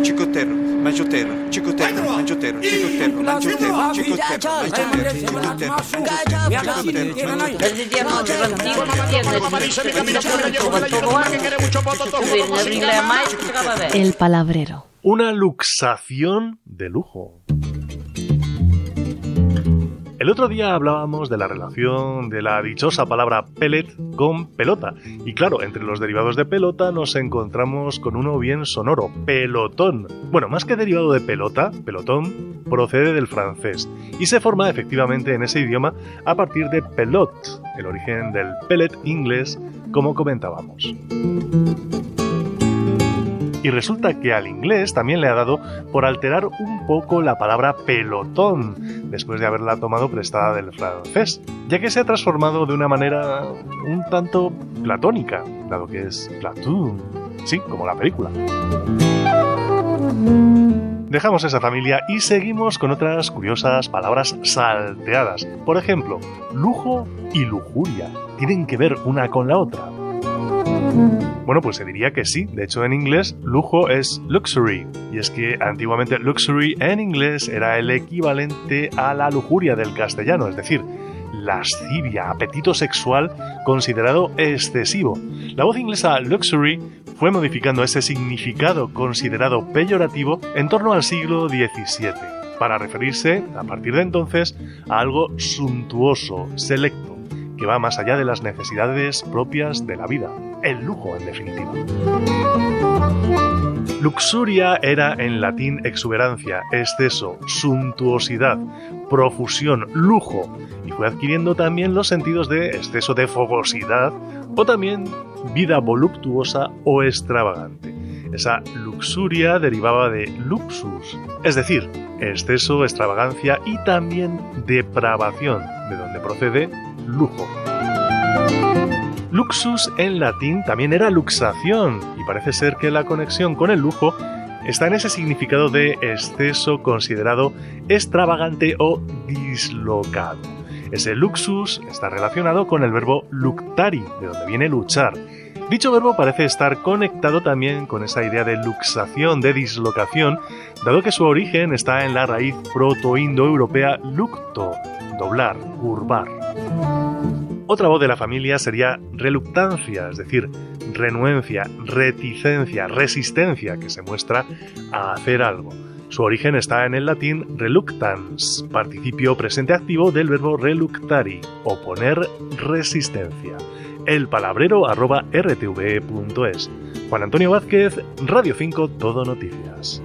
Chicotero, mangiotero, chicotero, mangiotero, chicotero, mangiotero, chicotero, mangiotero, El palabrero. Una luxación de lujo. El otro día hablábamos de la relación de la dichosa palabra pellet con pelota. Y claro, entre los derivados de pelota nos encontramos con uno bien sonoro, pelotón. Bueno, más que derivado de pelota, pelotón procede del francés y se forma efectivamente en ese idioma a partir de pelot, el origen del pellet inglés, como comentábamos. Y resulta que al inglés también le ha dado por alterar un poco la palabra pelotón, después de haberla tomado prestada del francés, ya que se ha transformado de una manera un tanto platónica, dado que es platoon, sí, como la película. Dejamos esa familia y seguimos con otras curiosas palabras salteadas. Por ejemplo, lujo y lujuria. ¿Tienen que ver una con la otra? Bueno, pues se diría que sí. De hecho, en inglés, lujo es luxury. Y es que antiguamente luxury en inglés era el equivalente a la lujuria del castellano, es decir, lascivia, apetito sexual considerado excesivo. La voz inglesa luxury fue modificando ese significado considerado peyorativo en torno al siglo XVII, para referirse, a partir de entonces, a algo suntuoso, selecto, que va más allá de las necesidades propias de la vida, el lujo en definitiva. Luxuria era en latín exuberancia, exceso, suntuosidad, profusión, lujo, y fue adquiriendo también los sentidos de exceso de fogosidad o también vida voluptuosa o extravagante. Esa luxuria derivaba de luxus, es decir, exceso, extravagancia y también depravación, de donde procede lujo. Luxus en latín también era luxación, y parece ser que la conexión con el lujo está en ese significado de exceso considerado extravagante o dislocado. Ese luxus está relacionado con el verbo luctari, de donde viene luchar. Dicho verbo parece estar conectado también con esa idea de luxación, de dislocación, dado que su origen está en la raíz proto-indoeuropea lucto, doblar, curvar. Otra voz de la familia sería reluctancia, es decir, renuencia, reticencia, resistencia que se muestra a hacer algo. Su origen está en el latín reluctans, participio presente activo del verbo reluctari, oponer resistencia. El palabrero arroba. Juan Antonio Vázquez, Radio 5, Todo Noticias.